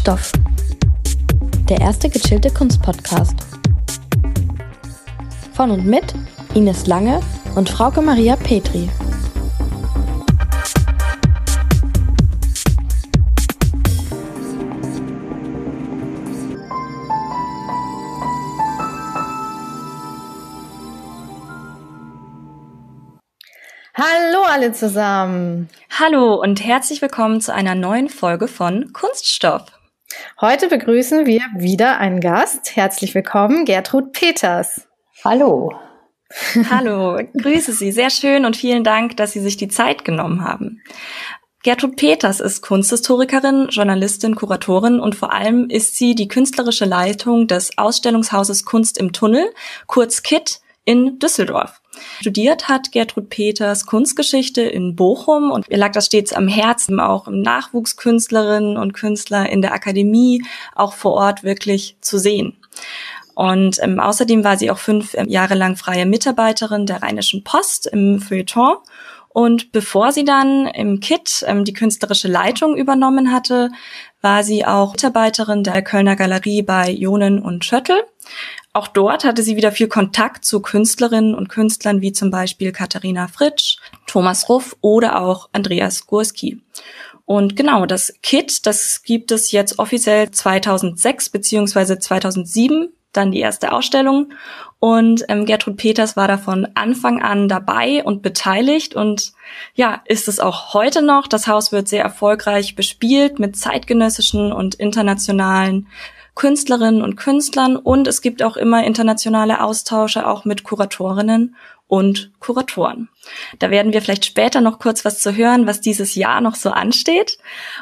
Kunststoff. Der erste gechillte Kunstpodcast. Von und mit Ines Lange und Frauke Maria Petri. Hallo alle zusammen. Hallo und herzlich willkommen zu einer neuen Folge von Kunststoff. Heute begrüßen wir wieder einen Gast. Herzlich willkommen, Gertrud Peters. Hallo. Hallo, grüße Sie. Sehr schön und vielen Dank, dass Sie sich die Zeit genommen haben. Gertrud Peters ist Kunsthistorikerin, Journalistin, Kuratorin und vor allem ist sie die künstlerische Leitung des Ausstellungshauses Kunst im Tunnel, kurz KIT, in Düsseldorf. Studiert hat Gertrud Peters Kunstgeschichte in Bochum und ihr lag das stets am Herzen, auch im Nachwuchskünstlerinnen und Künstler in der Akademie, auch vor Ort wirklich zu sehen. Und ähm, außerdem war sie auch fünf ähm, Jahre lang freie Mitarbeiterin der Rheinischen Post im Feuilleton. Und bevor sie dann im KIT ähm, die künstlerische Leitung übernommen hatte, war sie auch Mitarbeiterin der Kölner Galerie bei Jonen und Schöttl. Auch dort hatte sie wieder viel Kontakt zu Künstlerinnen und Künstlern wie zum Beispiel Katharina Fritsch, Thomas Ruff oder auch Andreas Gurski. Und genau, das KIT, das gibt es jetzt offiziell 2006 beziehungsweise 2007, dann die erste Ausstellung. Und ähm, Gertrud Peters war da von Anfang an dabei und beteiligt und ja, ist es auch heute noch. Das Haus wird sehr erfolgreich bespielt mit zeitgenössischen und internationalen Künstlerinnen und Künstlern und es gibt auch immer internationale Austausche auch mit Kuratorinnen und Kuratoren. Da werden wir vielleicht später noch kurz was zu hören, was dieses Jahr noch so ansteht.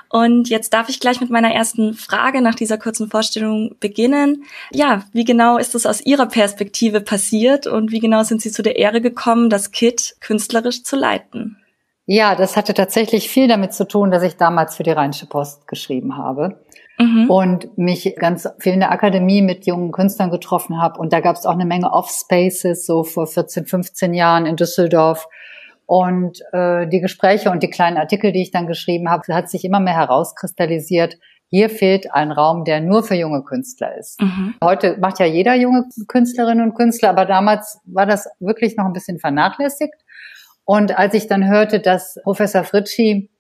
Und jetzt darf ich gleich mit meiner ersten Frage nach dieser kurzen Vorstellung beginnen. Ja, wie genau ist es aus Ihrer Perspektive passiert und wie genau sind Sie zu der Ehre gekommen, das KIT künstlerisch zu leiten? Ja, das hatte tatsächlich viel damit zu tun, dass ich damals für die Rheinische Post geschrieben habe mhm. und mich ganz viel in der Akademie mit jungen Künstlern getroffen habe. Und da gab es auch eine Menge Off-Spaces, so vor 14, 15 Jahren in Düsseldorf. Und äh, die Gespräche und die kleinen Artikel, die ich dann geschrieben habe, hat sich immer mehr herauskristallisiert. Hier fehlt ein Raum, der nur für junge Künstler ist. Mhm. Heute macht ja jeder junge Künstlerinnen und Künstler, aber damals war das wirklich noch ein bisschen vernachlässigt. Und als ich dann hörte, dass Professor Fritschi,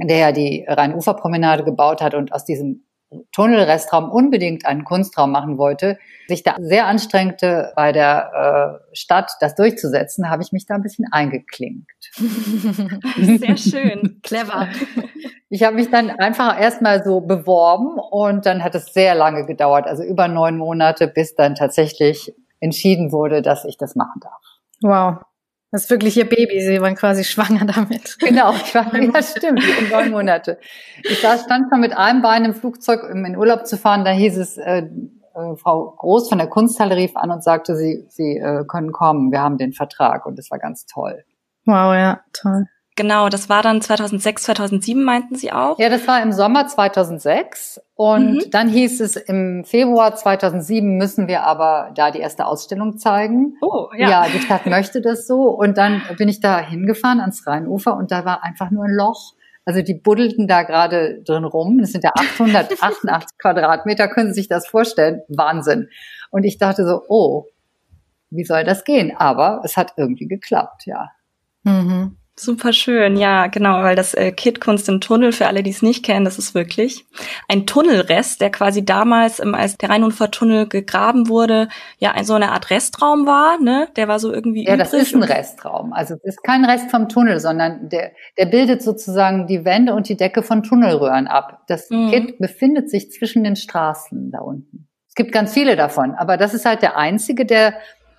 der ja die Rhein-Ufer-Promenade gebaut hat und aus diesem Tunnelrestraum unbedingt einen Kunstraum machen wollte, sich da sehr anstrengte, bei der äh, Stadt das durchzusetzen, habe ich mich da ein bisschen eingeklinkt. Sehr schön, clever. Ich habe mich dann einfach erstmal so beworben und dann hat es sehr lange gedauert, also über neun Monate, bis dann tatsächlich entschieden wurde, dass ich das machen darf. Wow. Das ist wirklich ihr Baby. Sie waren quasi schwanger damit. Genau, ich war, ja stimmt, in neun Monate. Ich stand schon mit einem Bein im Flugzeug, um in Urlaub zu fahren. Da hieß es, äh, äh, Frau Groß von der Kunsthalle rief an und sagte, sie, sie äh, können kommen. Wir haben den Vertrag und das war ganz toll. Wow, ja, toll. Genau, das war dann 2006, 2007 meinten Sie auch? Ja, das war im Sommer 2006 und mhm. dann hieß es im Februar 2007 müssen wir aber da die erste Ausstellung zeigen. Oh, ja. Ja, die Stadt möchte das so und dann bin ich da hingefahren ans Rheinufer und da war einfach nur ein Loch. Also die buddelten da gerade drin rum. Das sind ja 888 Quadratmeter, können Sie sich das vorstellen? Wahnsinn. Und ich dachte so, oh, wie soll das gehen? Aber es hat irgendwie geklappt, ja. Mhm. Super schön, ja, genau, weil das äh, Kit Kunst im Tunnel, für alle, die es nicht kennen, das ist wirklich ein Tunnelrest, der quasi damals, ähm, als der Rheinunfalltunnel gegraben wurde, ja, ein, so eine Art Restraum war, ne? Der war so irgendwie Ja, das ist ein Restraum. Also es ist kein Rest vom Tunnel, sondern der, der bildet sozusagen die Wände und die Decke von Tunnelröhren ab. Das mhm. Kit befindet sich zwischen den Straßen da unten. Es gibt ganz viele davon, aber das ist halt der einzige, der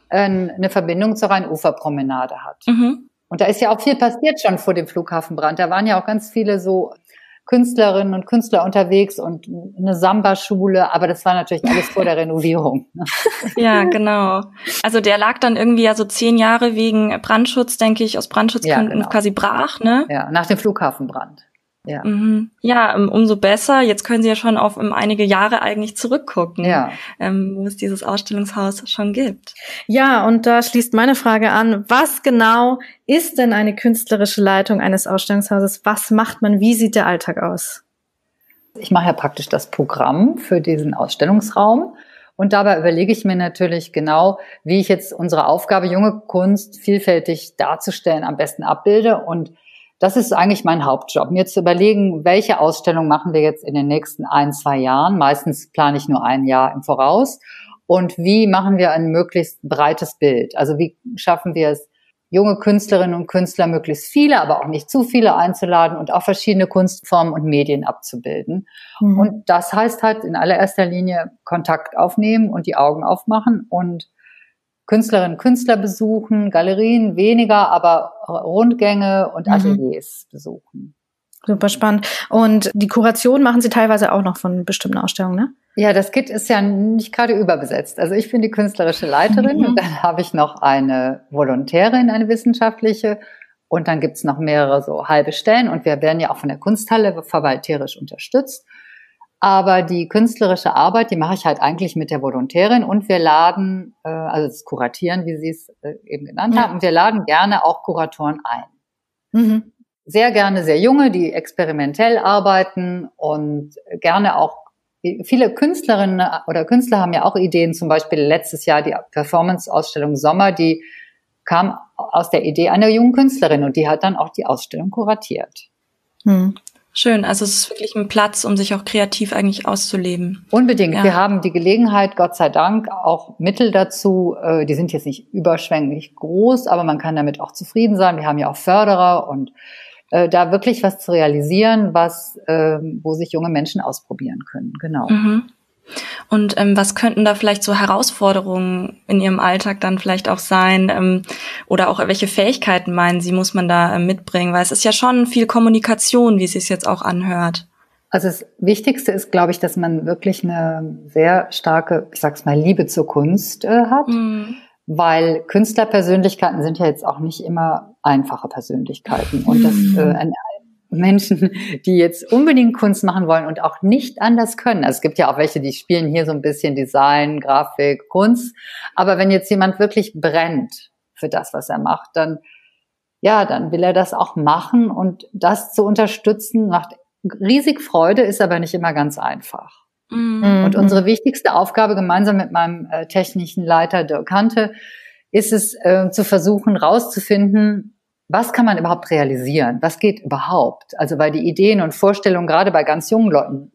äh, eine Verbindung zur Rheinuferpromenade hat. Mhm. Und da ist ja auch viel passiert schon vor dem Flughafenbrand. Da waren ja auch ganz viele so Künstlerinnen und Künstler unterwegs und eine Samba-Schule, aber das war natürlich alles vor der Renovierung. Ja, genau. Also der lag dann irgendwie ja so zehn Jahre wegen Brandschutz, denke ich, aus Brandschutzgründen ja, genau. quasi brach, ne? Ja, nach dem Flughafenbrand. Ja. Mhm. ja, ähm, umso besser. Jetzt können Sie ja schon auf um, einige Jahre eigentlich zurückgucken, ja. ähm, wo es dieses Ausstellungshaus schon gibt. Ja, und da schließt meine Frage an. Was genau ist denn eine künstlerische Leitung eines Ausstellungshauses? Was macht man? Wie sieht der Alltag aus? Ich mache ja praktisch das Programm für diesen Ausstellungsraum. Und dabei überlege ich mir natürlich genau, wie ich jetzt unsere Aufgabe, junge Kunst vielfältig darzustellen, am besten abbilde. Und das ist eigentlich mein Hauptjob, mir zu überlegen, welche Ausstellung machen wir jetzt in den nächsten ein, zwei Jahren. Meistens plane ich nur ein Jahr im Voraus. Und wie machen wir ein möglichst breites Bild? Also wie schaffen wir es, junge Künstlerinnen und Künstler möglichst viele, aber auch nicht zu viele einzuladen und auch verschiedene Kunstformen und Medien abzubilden. Mhm. Und das heißt halt in allererster Linie Kontakt aufnehmen und die Augen aufmachen und Künstlerinnen und Künstler besuchen, Galerien weniger, aber Rundgänge und mhm. Ateliers mhm. besuchen. Super spannend. Und die Kuration machen Sie teilweise auch noch von bestimmten Ausstellungen, ne? Ja, das Kit ist ja nicht gerade überbesetzt. Also ich bin die künstlerische Leiterin mhm. und dann habe ich noch eine Volontärin, eine wissenschaftliche. Und dann gibt's noch mehrere so halbe Stellen. Und wir werden ja auch von der Kunsthalle verwalterisch unterstützt. Aber die künstlerische Arbeit, die mache ich halt eigentlich mit der Volontärin und wir laden, äh, also das Kuratieren, wie Sie es äh, eben genannt ja. haben, und wir laden gerne auch Kuratoren ein. Mhm. Sehr gerne sehr junge, die experimentell arbeiten und gerne auch viele Künstlerinnen oder Künstler haben ja auch Ideen, zum Beispiel letztes Jahr die Performance-Ausstellung Sommer, die kam aus der Idee einer jungen Künstlerin und die hat dann auch die Ausstellung kuratiert. Hm. Schön, also es ist wirklich ein Platz, um sich auch kreativ eigentlich auszuleben. Unbedingt. Ja. Wir haben die Gelegenheit, Gott sei Dank, auch Mittel dazu. Äh, die sind jetzt nicht überschwänglich groß, aber man kann damit auch zufrieden sein. Wir haben ja auch Förderer und äh, da wirklich was zu realisieren, was, äh, wo sich junge Menschen ausprobieren können. Genau. Mhm. Und ähm, was könnten da vielleicht so Herausforderungen in Ihrem Alltag dann vielleicht auch sein? Ähm, oder auch welche Fähigkeiten meinen Sie, muss man da äh, mitbringen? Weil es ist ja schon viel Kommunikation, wie es sich jetzt auch anhört. Also das Wichtigste ist, glaube ich, dass man wirklich eine sehr starke, ich sag's mal, Liebe zur Kunst äh, hat. Mhm weil Künstlerpersönlichkeiten sind ja jetzt auch nicht immer einfache Persönlichkeiten. Und das äh, Menschen, die jetzt unbedingt Kunst machen wollen und auch nicht anders können. Also es gibt ja auch welche, die spielen hier so ein bisschen Design, Grafik, Kunst. Aber wenn jetzt jemand wirklich brennt für das, was er macht, dann ja, dann will er das auch machen und das zu unterstützen macht riesig Freude, ist aber nicht immer ganz einfach. Mhm. Und unsere wichtigste Aufgabe gemeinsam mit meinem äh, technischen Leiter Dirk Hante ist es äh, zu versuchen, rauszufinden, was kann man überhaupt realisieren? Was geht überhaupt? Also weil die Ideen und Vorstellungen gerade bei ganz jungen Leuten,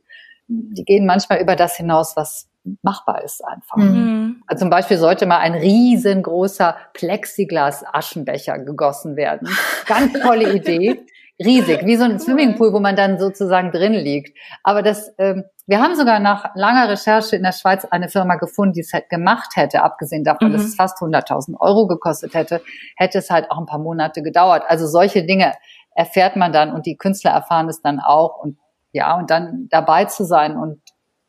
die gehen manchmal über das hinaus, was machbar ist einfach. Mhm. Also zum Beispiel sollte mal ein riesengroßer Plexiglas-Aschenbecher gegossen werden. Ganz tolle Idee. Riesig, wie so ein Swimmingpool, wo man dann sozusagen drin liegt. Aber das, ähm, wir haben sogar nach langer Recherche in der Schweiz eine Firma gefunden, die es halt gemacht hätte, abgesehen davon, mhm. dass es fast 100.000 Euro gekostet hätte, hätte es halt auch ein paar Monate gedauert. Also solche Dinge erfährt man dann und die Künstler erfahren es dann auch und ja, und dann dabei zu sein und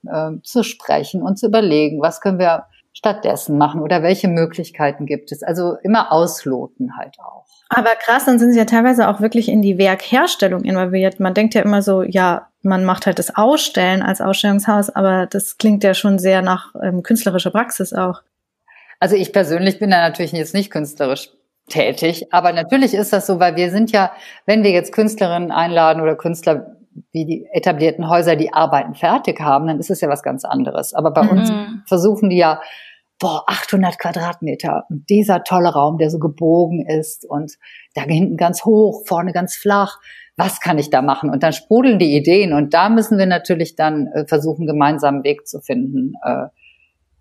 äh, zu sprechen und zu überlegen, was können wir stattdessen machen oder welche Möglichkeiten gibt es. Also immer ausloten halt auch. Aber krass, dann sind sie ja teilweise auch wirklich in die Werkherstellung involviert. Man denkt ja immer so, ja, man macht halt das Ausstellen als Ausstellungshaus, aber das klingt ja schon sehr nach ähm, künstlerischer Praxis auch. Also ich persönlich bin da natürlich jetzt nicht künstlerisch tätig, aber natürlich ist das so, weil wir sind ja, wenn wir jetzt Künstlerinnen einladen oder Künstler wie die etablierten Häuser die Arbeiten fertig haben, dann ist es ja was ganz anderes. Aber bei mhm. uns versuchen die ja boah, 800 Quadratmeter und dieser tolle Raum, der so gebogen ist und da hinten ganz hoch, vorne ganz flach. Was kann ich da machen? Und dann sprudeln die Ideen und da müssen wir natürlich dann äh, versuchen, gemeinsam einen Weg zu finden, äh,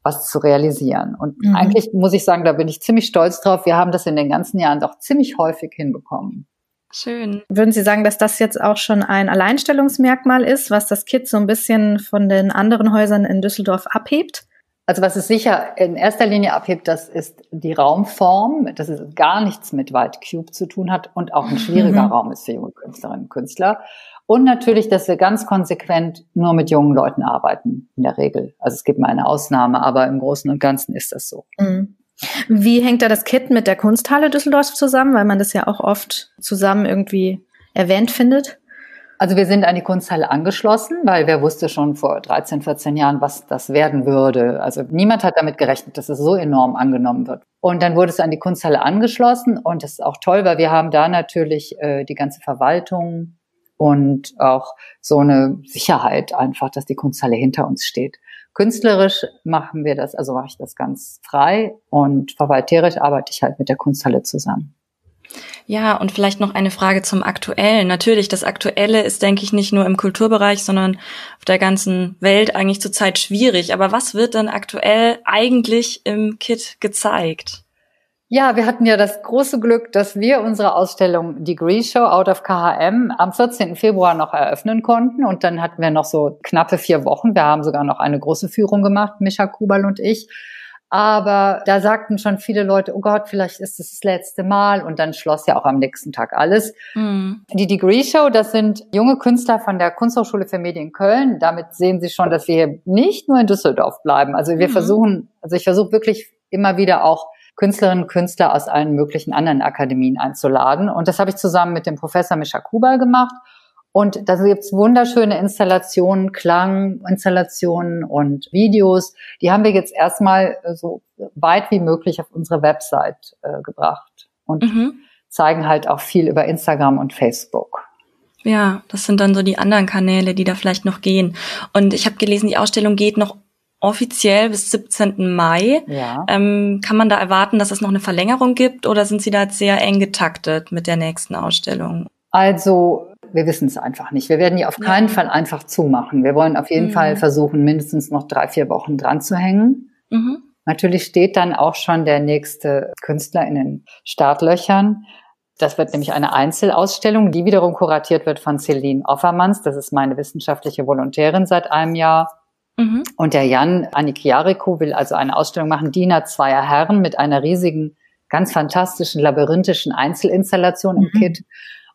was zu realisieren. Und mhm. eigentlich muss ich sagen, da bin ich ziemlich stolz drauf. Wir haben das in den ganzen Jahren doch ziemlich häufig hinbekommen. Schön. Würden Sie sagen, dass das jetzt auch schon ein Alleinstellungsmerkmal ist, was das Kit so ein bisschen von den anderen Häusern in Düsseldorf abhebt? Also was es sicher in erster Linie abhebt, das ist die Raumform, dass es gar nichts mit White Cube zu tun hat und auch ein schwieriger mhm. Raum ist für junge Künstlerinnen und Künstler. Und natürlich, dass wir ganz konsequent nur mit jungen Leuten arbeiten, in der Regel. Also es gibt mal eine Ausnahme, aber im Großen und Ganzen ist das so. Mhm. Wie hängt da das Kit mit der Kunsthalle Düsseldorf zusammen, weil man das ja auch oft zusammen irgendwie erwähnt findet? Also wir sind an die Kunsthalle angeschlossen, weil wer wusste schon vor 13, 14 Jahren, was das werden würde. Also niemand hat damit gerechnet, dass es so enorm angenommen wird. Und dann wurde es an die Kunsthalle angeschlossen und das ist auch toll, weil wir haben da natürlich äh, die ganze Verwaltung und auch so eine Sicherheit einfach, dass die Kunsthalle hinter uns steht. Künstlerisch machen wir das, also mache ich das ganz frei und verwalterisch arbeite ich halt mit der Kunsthalle zusammen. Ja, und vielleicht noch eine Frage zum Aktuellen. Natürlich, das Aktuelle ist, denke ich, nicht nur im Kulturbereich, sondern auf der ganzen Welt eigentlich zurzeit schwierig. Aber was wird denn aktuell eigentlich im KIT gezeigt? Ja, wir hatten ja das große Glück, dass wir unsere Ausstellung Degree Show Out of KHM am 14. Februar noch eröffnen konnten. Und dann hatten wir noch so knappe vier Wochen. Wir haben sogar noch eine große Führung gemacht, Micha Kubal und ich. Aber da sagten schon viele Leute, oh Gott, vielleicht ist es das letzte Mal. Und dann schloss ja auch am nächsten Tag alles. Mhm. Die Degree Show, das sind junge Künstler von der Kunsthochschule für Medien Köln. Damit sehen Sie schon, dass wir hier nicht nur in Düsseldorf bleiben. Also wir mhm. versuchen, also ich versuche wirklich immer wieder auch Künstlerinnen und Künstler aus allen möglichen anderen Akademien einzuladen. Und das habe ich zusammen mit dem Professor Mischa Kubal gemacht. Und da gibt's wunderschöne Installationen, Klanginstallationen und Videos. Die haben wir jetzt erstmal äh, so weit wie möglich auf unsere Website äh, gebracht und mhm. zeigen halt auch viel über Instagram und Facebook. Ja, das sind dann so die anderen Kanäle, die da vielleicht noch gehen. Und ich habe gelesen, die Ausstellung geht noch offiziell bis 17. Mai. Ja. Ähm, kann man da erwarten, dass es noch eine Verlängerung gibt oder sind Sie da sehr eng getaktet mit der nächsten Ausstellung? Also wir wissen es einfach nicht. Wir werden die auf keinen ja. Fall einfach zumachen. Wir wollen auf jeden mhm. Fall versuchen, mindestens noch drei, vier Wochen dran zu hängen. Mhm. Natürlich steht dann auch schon der nächste Künstler in den Startlöchern. Das wird nämlich eine Einzelausstellung, die wiederum kuratiert wird von Celine Offermanns. Das ist meine wissenschaftliche Volontärin seit einem Jahr. Mhm. Und der Jan Anikiariko will also eine Ausstellung machen, Diener zweier Herren mit einer riesigen, ganz fantastischen, labyrinthischen Einzelinstallation im mhm. Kit.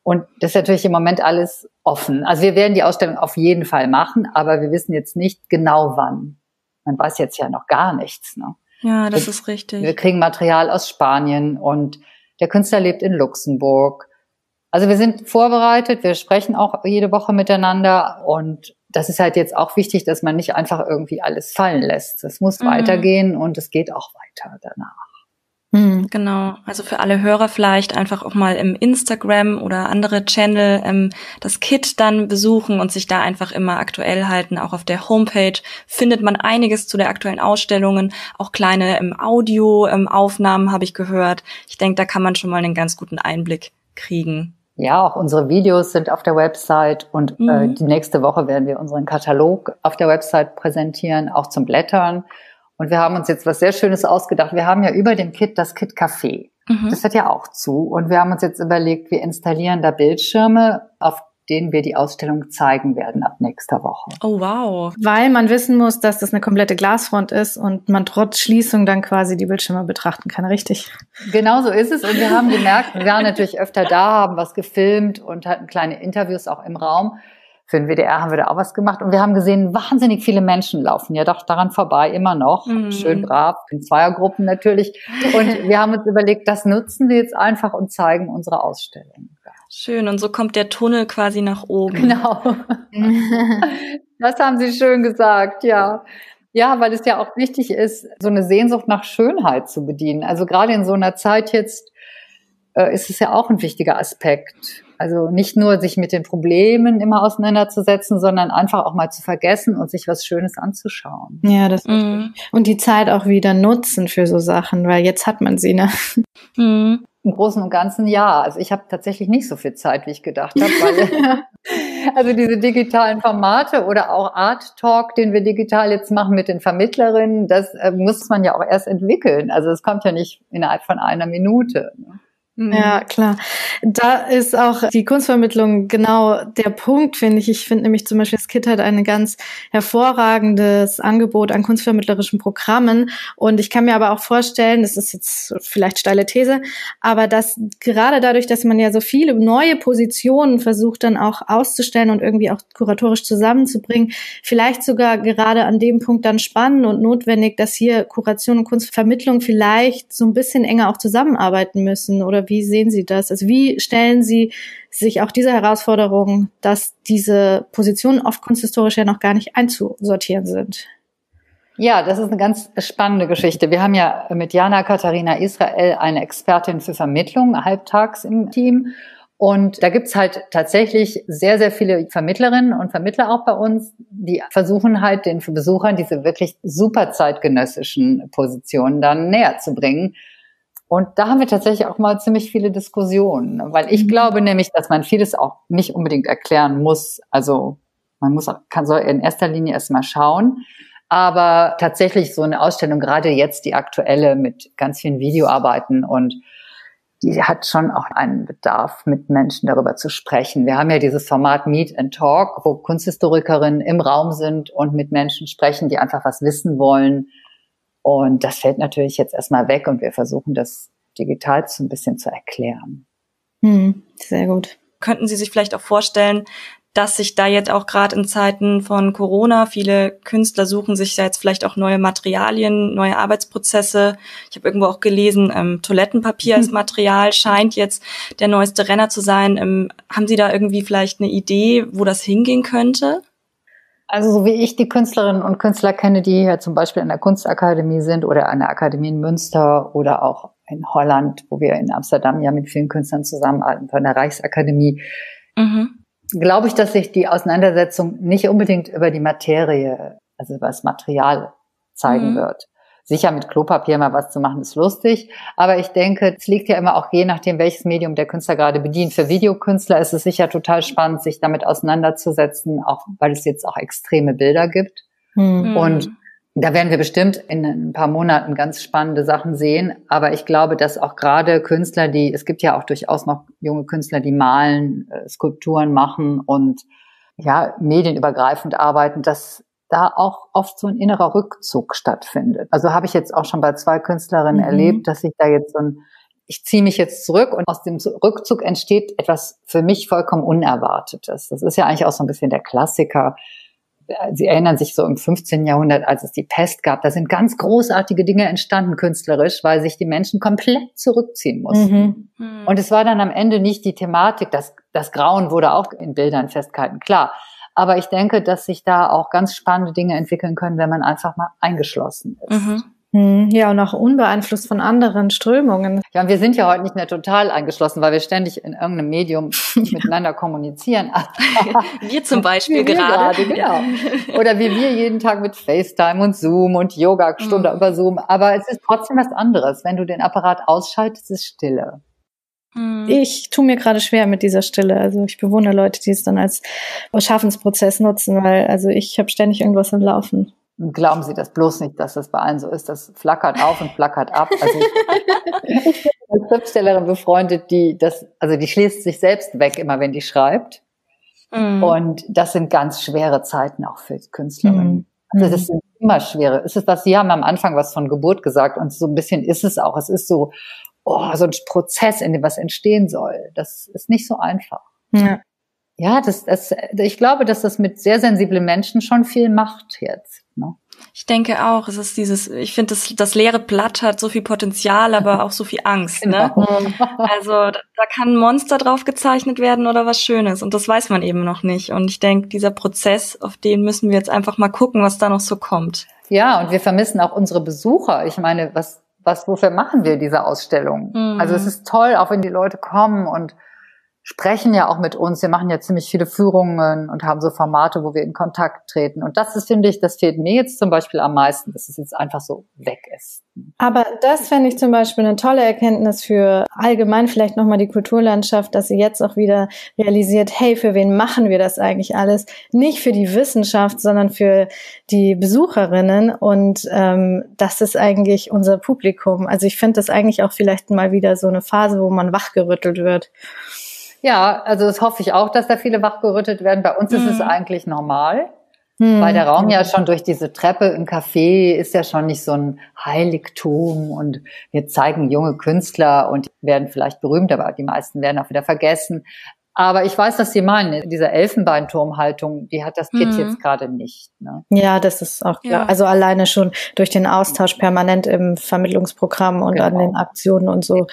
Und das ist natürlich im Moment alles offen. Also wir werden die Ausstellung auf jeden Fall machen, aber wir wissen jetzt nicht genau wann. Man weiß jetzt ja noch gar nichts. Ne? Ja, das wir, ist richtig. Wir kriegen Material aus Spanien und der Künstler lebt in Luxemburg. Also wir sind vorbereitet, wir sprechen auch jede Woche miteinander und das ist halt jetzt auch wichtig, dass man nicht einfach irgendwie alles fallen lässt. Es muss mhm. weitergehen und es geht auch weiter danach. Mhm. Genau, also für alle Hörer vielleicht einfach auch mal im Instagram oder andere Channel ähm, das Kit dann besuchen und sich da einfach immer aktuell halten. Auch auf der Homepage findet man einiges zu der aktuellen Ausstellungen, auch kleine ähm, Audio-Aufnahmen ähm, habe ich gehört. Ich denke, da kann man schon mal einen ganz guten Einblick kriegen. Ja, auch unsere Videos sind auf der Website und äh, mhm. äh, die nächste Woche werden wir unseren Katalog auf der Website präsentieren, auch zum Blättern. Und wir haben uns jetzt was sehr Schönes ausgedacht. Wir haben ja über dem Kit das Kit Café. Mhm. Das hat ja auch zu. Und wir haben uns jetzt überlegt, wir installieren da Bildschirme, auf denen wir die Ausstellung zeigen werden ab nächster Woche. Oh wow. Weil man wissen muss, dass das eine komplette Glasfront ist und man trotz Schließung dann quasi die Bildschirme betrachten kann, richtig? Genau so ist es. Und wir haben gemerkt, wir waren natürlich öfter da, haben was gefilmt und hatten kleine Interviews auch im Raum. Für den WDR haben wir da auch was gemacht und wir haben gesehen, wahnsinnig viele Menschen laufen ja doch daran vorbei, immer noch. Mhm. Schön brav, in Zweiergruppen natürlich. Und wir haben uns überlegt, das nutzen wir jetzt einfach und zeigen unsere Ausstellung. Schön, und so kommt der Tunnel quasi nach oben. Genau. das haben Sie schön gesagt, ja. Ja, weil es ja auch wichtig ist, so eine Sehnsucht nach Schönheit zu bedienen. Also gerade in so einer Zeit jetzt äh, ist es ja auch ein wichtiger Aspekt. Also nicht nur sich mit den Problemen immer auseinanderzusetzen, sondern einfach auch mal zu vergessen und sich was Schönes anzuschauen. Ja, das mhm. und die Zeit auch wieder nutzen für so Sachen, weil jetzt hat man sie, ne? Mhm. Im Großen und Ganzen ja. Also ich habe tatsächlich nicht so viel Zeit, wie ich gedacht habe, weil also diese digitalen Formate oder auch Art Talk, den wir digital jetzt machen mit den Vermittlerinnen, das äh, muss man ja auch erst entwickeln. Also es kommt ja nicht innerhalb von einer Minute. Ne? Mhm. Ja, klar. Da ist auch die Kunstvermittlung genau der Punkt, finde ich. Ich finde nämlich zum Beispiel, das KIT hat ein ganz hervorragendes Angebot an kunstvermittlerischen Programmen. Und ich kann mir aber auch vorstellen, das ist jetzt vielleicht steile These, aber dass gerade dadurch, dass man ja so viele neue Positionen versucht dann auch auszustellen und irgendwie auch kuratorisch zusammenzubringen, vielleicht sogar gerade an dem Punkt dann spannend und notwendig, dass hier Kuration und Kunstvermittlung vielleicht so ein bisschen enger auch zusammenarbeiten müssen oder wie sehen Sie das? Also wie stellen Sie sich auch diese Herausforderung, dass diese Positionen oft kunsthistorisch ja noch gar nicht einzusortieren sind? Ja, das ist eine ganz spannende Geschichte. Wir haben ja mit Jana Katharina Israel eine Expertin für Vermittlung halbtags im Team. Und da gibt's halt tatsächlich sehr, sehr viele Vermittlerinnen und Vermittler auch bei uns, die versuchen halt den Besuchern diese wirklich super zeitgenössischen Positionen dann näher zu bringen. Und da haben wir tatsächlich auch mal ziemlich viele Diskussionen, weil ich mhm. glaube nämlich, dass man vieles auch nicht unbedingt erklären muss. Also man muss, kann soll in erster Linie erstmal schauen. Aber tatsächlich so eine Ausstellung, gerade jetzt die aktuelle mit ganz vielen Videoarbeiten und die hat schon auch einen Bedarf, mit Menschen darüber zu sprechen. Wir haben ja dieses Format Meet and Talk, wo Kunsthistorikerinnen im Raum sind und mit Menschen sprechen, die einfach was wissen wollen. Und das fällt natürlich jetzt erstmal weg und wir versuchen das digital so ein bisschen zu erklären. Hm, sehr gut. Könnten Sie sich vielleicht auch vorstellen, dass sich da jetzt auch gerade in Zeiten von Corona viele Künstler suchen sich ja jetzt vielleicht auch neue Materialien, neue Arbeitsprozesse. Ich habe irgendwo auch gelesen, ähm, Toilettenpapier als Material scheint jetzt der neueste Renner zu sein. Ähm, haben Sie da irgendwie vielleicht eine Idee, wo das hingehen könnte? Also so wie ich die Künstlerinnen und Künstler kenne, die hier zum Beispiel an der Kunstakademie sind oder an der Akademie in Münster oder auch in Holland, wo wir in Amsterdam ja mit vielen Künstlern zusammenarbeiten, von der Reichsakademie. Mhm glaube ich, dass sich die Auseinandersetzung nicht unbedingt über die Materie, also über das Material zeigen mhm. wird. Sicher mit Klopapier mal was zu machen, ist lustig. Aber ich denke, es liegt ja immer auch je nachdem, welches Medium der Künstler gerade bedient. Für Videokünstler ist es sicher total spannend, sich damit auseinanderzusetzen, auch weil es jetzt auch extreme Bilder gibt. Mhm. Und da werden wir bestimmt in ein paar Monaten ganz spannende Sachen sehen. Aber ich glaube, dass auch gerade Künstler, die, es gibt ja auch durchaus noch junge Künstler, die malen, äh, Skulpturen machen und ja, medienübergreifend arbeiten, dass da auch oft so ein innerer Rückzug stattfindet. Also habe ich jetzt auch schon bei zwei Künstlerinnen mhm. erlebt, dass ich da jetzt so ein, ich ziehe mich jetzt zurück und aus dem Rückzug entsteht etwas für mich vollkommen Unerwartetes. Das ist ja eigentlich auch so ein bisschen der Klassiker Sie erinnern sich so im 15. Jahrhundert, als es die Pest gab, da sind ganz großartige Dinge entstanden künstlerisch, weil sich die Menschen komplett zurückziehen mussten. Mhm. Und es war dann am Ende nicht die Thematik, das, das Grauen wurde auch in Bildern festgehalten, klar. Aber ich denke, dass sich da auch ganz spannende Dinge entwickeln können, wenn man einfach mal eingeschlossen ist. Mhm. Hm, ja, und auch unbeeinflusst von anderen Strömungen. Ja, und wir sind ja heute nicht mehr total eingeschlossen, weil wir ständig in irgendeinem Medium miteinander kommunizieren. wir zum Beispiel wir gerade. gerade. Genau. Oder wie wir jeden Tag mit FaceTime und Zoom und Yoga-Stunde mhm. über Zoom. Aber es ist trotzdem was anderes. Wenn du den Apparat ausschaltest, ist Stille. Hm. Ich tue mir gerade schwer mit dieser Stille. Also ich bewundere Leute, die es dann als Schaffensprozess nutzen, weil also ich habe ständig irgendwas am Laufen. Glauben Sie das bloß nicht, dass das bei allen so ist. Das flackert auf und flackert ab. Also ich bin als Schriftstellerin befreundet, die das, also die schließt sich selbst weg, immer wenn die schreibt. Mhm. Und das sind ganz schwere Zeiten auch für Künstlerinnen. Mhm. Also das sind immer schwere. Es ist was, Sie haben am Anfang was von Geburt gesagt und so ein bisschen ist es auch. Es ist so, oh, so ein Prozess, in dem was entstehen soll. Das ist nicht so einfach. Ja. Ja, das, das, ich glaube, dass das mit sehr sensiblen Menschen schon viel macht jetzt. Ne? Ich denke auch, es ist dieses, ich finde, das, das leere Blatt hat so viel Potenzial, aber auch so viel Angst. Ne? Genau. Ne? Also da, da kann ein Monster drauf gezeichnet werden oder was Schönes und das weiß man eben noch nicht. Und ich denke, dieser Prozess, auf den müssen wir jetzt einfach mal gucken, was da noch so kommt. Ja, und wir vermissen auch unsere Besucher. Ich meine, was, was, wofür machen wir diese Ausstellung? Mhm. Also es ist toll, auch wenn die Leute kommen und sprechen ja auch mit uns. Wir machen ja ziemlich viele Führungen und haben so Formate, wo wir in Kontakt treten. Und das ist, finde ich, das fehlt mir jetzt zum Beispiel am meisten, dass es jetzt einfach so weg ist. Aber das fände ich zum Beispiel eine tolle Erkenntnis für allgemein vielleicht nochmal die Kulturlandschaft, dass sie jetzt auch wieder realisiert, hey, für wen machen wir das eigentlich alles? Nicht für die Wissenschaft, sondern für die Besucherinnen. Und ähm, das ist eigentlich unser Publikum. Also ich finde das eigentlich auch vielleicht mal wieder so eine Phase, wo man wachgerüttelt wird. Ja, also das hoffe ich auch, dass da viele wachgerüttelt werden. Bei uns mhm. ist es mhm. eigentlich normal. Mhm. Weil der Raum ja schon durch diese Treppe im Café ist ja schon nicht so ein Heiligtum und wir zeigen junge Künstler und werden vielleicht berühmt, aber die meisten werden auch wieder vergessen. Aber ich weiß, dass Sie meinen, diese Elfenbeinturmhaltung, die hat das Kind mhm. jetzt gerade nicht. Ne? Ja, das ist auch klar. Ja. Also alleine schon durch den Austausch permanent im Vermittlungsprogramm und genau. an den Aktionen und so.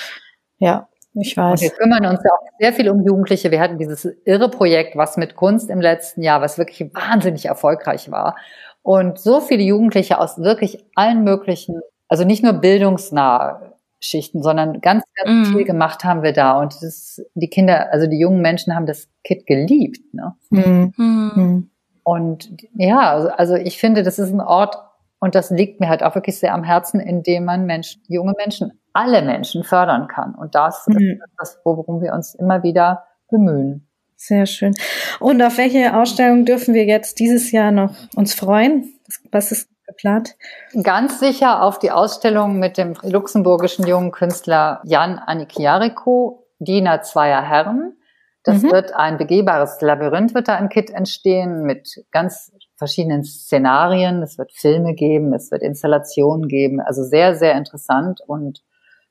Ja. Ich weiß. Und wir kümmern uns ja auch sehr viel um Jugendliche. Wir hatten dieses irre Projekt, was mit Kunst im letzten Jahr, was wirklich wahnsinnig erfolgreich war. Und so viele Jugendliche aus wirklich allen möglichen, also nicht nur bildungsnah Schichten, sondern ganz, ganz mhm. viel gemacht haben wir da. Und das, die Kinder, also die jungen Menschen haben das Kit geliebt. Ne? Mhm. Und ja, also, also ich finde, das ist ein Ort, und das liegt mir halt auch wirklich sehr am Herzen, in dem man Menschen, junge Menschen, alle Menschen fördern kann. Und das mhm. ist das, worum wir uns immer wieder bemühen. Sehr schön. Und auf welche Ausstellung dürfen wir jetzt dieses Jahr noch uns freuen? Was ist geplant? Ganz sicher auf die Ausstellung mit dem luxemburgischen jungen Künstler Jan Anikiariko, Diener zweier Herren. Das mhm. wird ein begehbares Labyrinth, wird da im Kit entstehen mit ganz verschiedenen Szenarien. Es wird Filme geben, es wird Installationen geben. Also sehr, sehr interessant und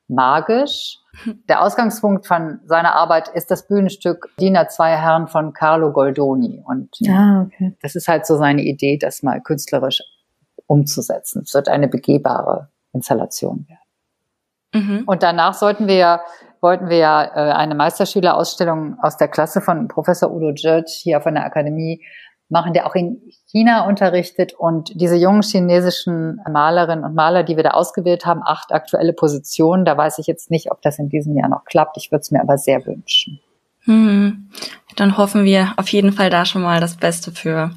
magisch. Der Ausgangspunkt von seiner Arbeit ist das Bühnenstück Diener zwei Herren von Carlo Goldoni. Und ah, okay. das ist halt so seine Idee, das mal künstlerisch umzusetzen. Es wird eine begehbare Installation werden. Mhm. Und danach sollten wir wollten wir ja äh, eine Meisterschülerausstellung aus der Klasse von Professor Udo Djurc hier von der Akademie machen, der auch in China unterrichtet. Und diese jungen chinesischen Malerinnen und Maler, die wir da ausgewählt haben, acht aktuelle Positionen, da weiß ich jetzt nicht, ob das in diesem Jahr noch klappt. Ich würde es mir aber sehr wünschen. Hm. Dann hoffen wir auf jeden Fall da schon mal das Beste für.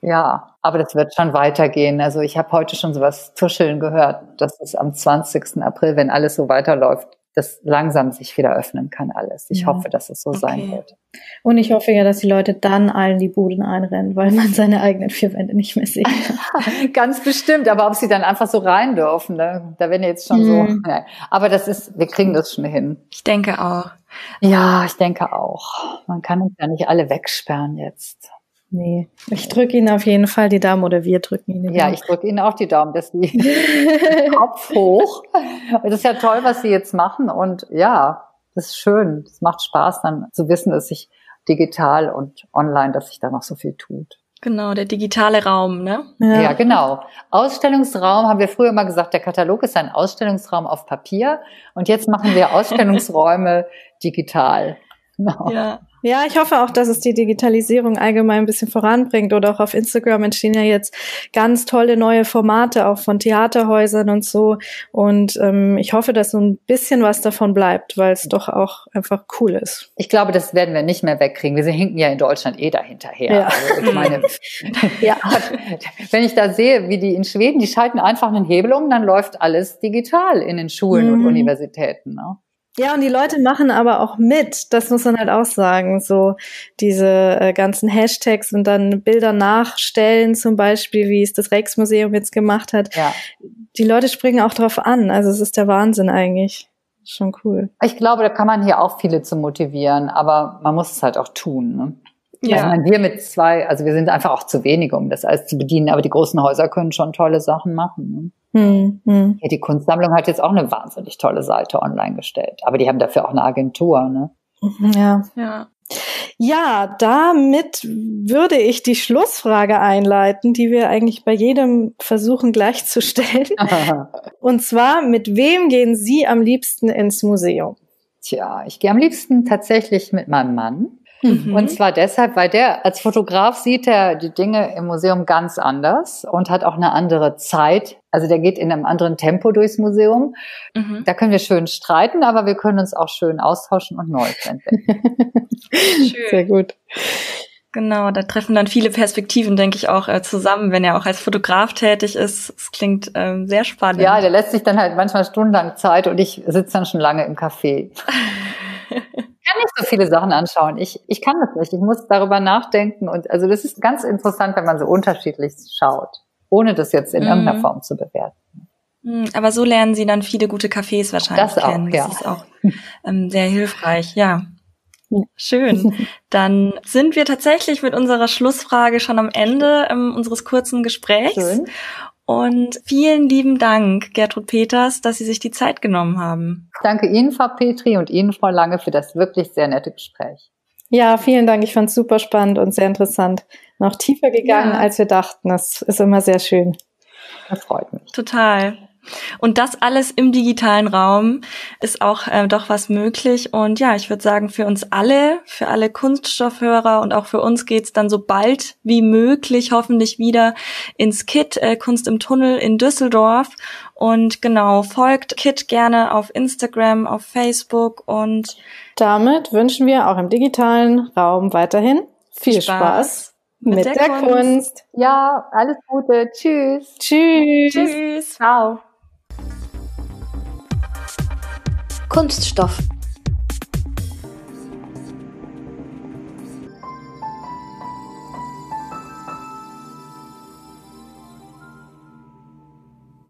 Ja, aber das wird schon weitergehen. Also ich habe heute schon sowas tuscheln gehört, dass es am 20. April, wenn alles so weiterläuft, das langsam sich wieder öffnen kann alles. Ich ja. hoffe, dass es so okay. sein wird. Und ich hoffe ja, dass die Leute dann allen die Buden einrennen, weil man seine eigenen vier Wände nicht mehr sieht. Ganz bestimmt, aber ob sie dann einfach so rein dürfen, ne? da werden jetzt schon mhm. so. Ja. Aber das ist, wir kriegen das schon hin. Ich denke auch. Ja, ich denke auch. Man kann uns ja nicht alle wegsperren jetzt. Nee, ich drücke Ihnen auf jeden Fall die Daumen oder wir drücken Ihnen die Daumen. Ja, ich drücke Ihnen auch die Daumen, dass die Kopf hoch. Das ist ja toll, was Sie jetzt machen und ja, das ist schön. Es macht Spaß dann zu wissen, dass sich digital und online, dass sich da noch so viel tut. Genau, der digitale Raum, ne? Ja. ja, genau. Ausstellungsraum haben wir früher mal gesagt, der Katalog ist ein Ausstellungsraum auf Papier und jetzt machen wir Ausstellungsräume digital. Genau. Ja. Ja, ich hoffe auch, dass es die Digitalisierung allgemein ein bisschen voranbringt. Oder auch auf Instagram entstehen ja jetzt ganz tolle neue Formate, auch von Theaterhäusern und so. Und ähm, ich hoffe, dass so ein bisschen was davon bleibt, weil es doch auch einfach cool ist. Ich glaube, das werden wir nicht mehr wegkriegen. Wir hinken ja in Deutschland eh dahinterher. Ja. Also ich meine, ja. wenn ich da sehe, wie die in Schweden, die schalten einfach einen Hebel um, dann läuft alles digital in den Schulen mhm. und Universitäten. Ne? Ja, und die Leute machen aber auch mit, das muss man halt auch sagen, so diese äh, ganzen Hashtags und dann Bilder nachstellen, zum Beispiel, wie es das Rijksmuseum jetzt gemacht hat. Ja. Die Leute springen auch drauf an, also es ist der Wahnsinn eigentlich. Schon cool. Ich glaube, da kann man hier auch viele zu motivieren, aber man muss es halt auch tun. Ne? Ja. Also wir mit zwei, also wir sind einfach auch zu wenig, um das alles zu bedienen, aber die großen Häuser können schon tolle Sachen machen. Ne? Hm, hm. Ja, die Kunstsammlung hat jetzt auch eine wahnsinnig tolle Seite online gestellt, aber die haben dafür auch eine Agentur, ne? Ja. Ja. Ja, damit würde ich die Schlussfrage einleiten, die wir eigentlich bei jedem versuchen gleichzustellen. Und zwar, mit wem gehen Sie am liebsten ins Museum? Tja, ich gehe am liebsten tatsächlich mit meinem Mann. Mhm. Und zwar deshalb, weil der als Fotograf sieht er die Dinge im Museum ganz anders und hat auch eine andere Zeit. Also der geht in einem anderen Tempo durchs Museum. Mhm. Da können wir schön streiten, aber wir können uns auch schön austauschen und Neues entdecken. schön. Sehr gut. Genau, da treffen dann viele Perspektiven, denke ich, auch äh, zusammen, wenn er auch als Fotograf tätig ist. Es klingt ähm, sehr spannend. Ja, der lässt sich dann halt manchmal stundenlang Zeit und ich sitze dann schon lange im Café. kann nicht so viele Sachen anschauen. Ich, ich kann das nicht. Ich muss darüber nachdenken. Und also das ist ganz interessant, wenn man so unterschiedlich schaut, ohne das jetzt in mhm. irgendeiner Form zu bewerten. Mhm, aber so lernen Sie dann viele gute Cafés wahrscheinlich das kennen. Auch, ja. Das ist auch ähm, sehr hilfreich, ja. Schön. Dann sind wir tatsächlich mit unserer Schlussfrage schon am Ende ähm, unseres kurzen Gesprächs. Schön. Und vielen lieben Dank, Gertrud Peters, dass Sie sich die Zeit genommen haben. Danke Ihnen, Frau Petri, und Ihnen, Frau Lange, für das wirklich sehr nette Gespräch. Ja, vielen Dank. Ich fand es super spannend und sehr interessant. Noch tiefer gegangen, ja. als wir dachten. Das ist immer sehr schön. Das freut mich. Total. Und das alles im digitalen Raum ist auch äh, doch was möglich. Und ja, ich würde sagen, für uns alle, für alle Kunststoffhörer und auch für uns geht's dann so bald wie möglich hoffentlich wieder ins KIT äh, Kunst im Tunnel in Düsseldorf. Und genau, folgt KIT gerne auf Instagram, auf Facebook und damit wünschen wir auch im digitalen Raum weiterhin viel Spaß, Spaß mit, mit, der, der Kunst. Kunst. Ja, alles Gute. Tschüss. Tschüss. Tschüss. Ciao. Kunststoff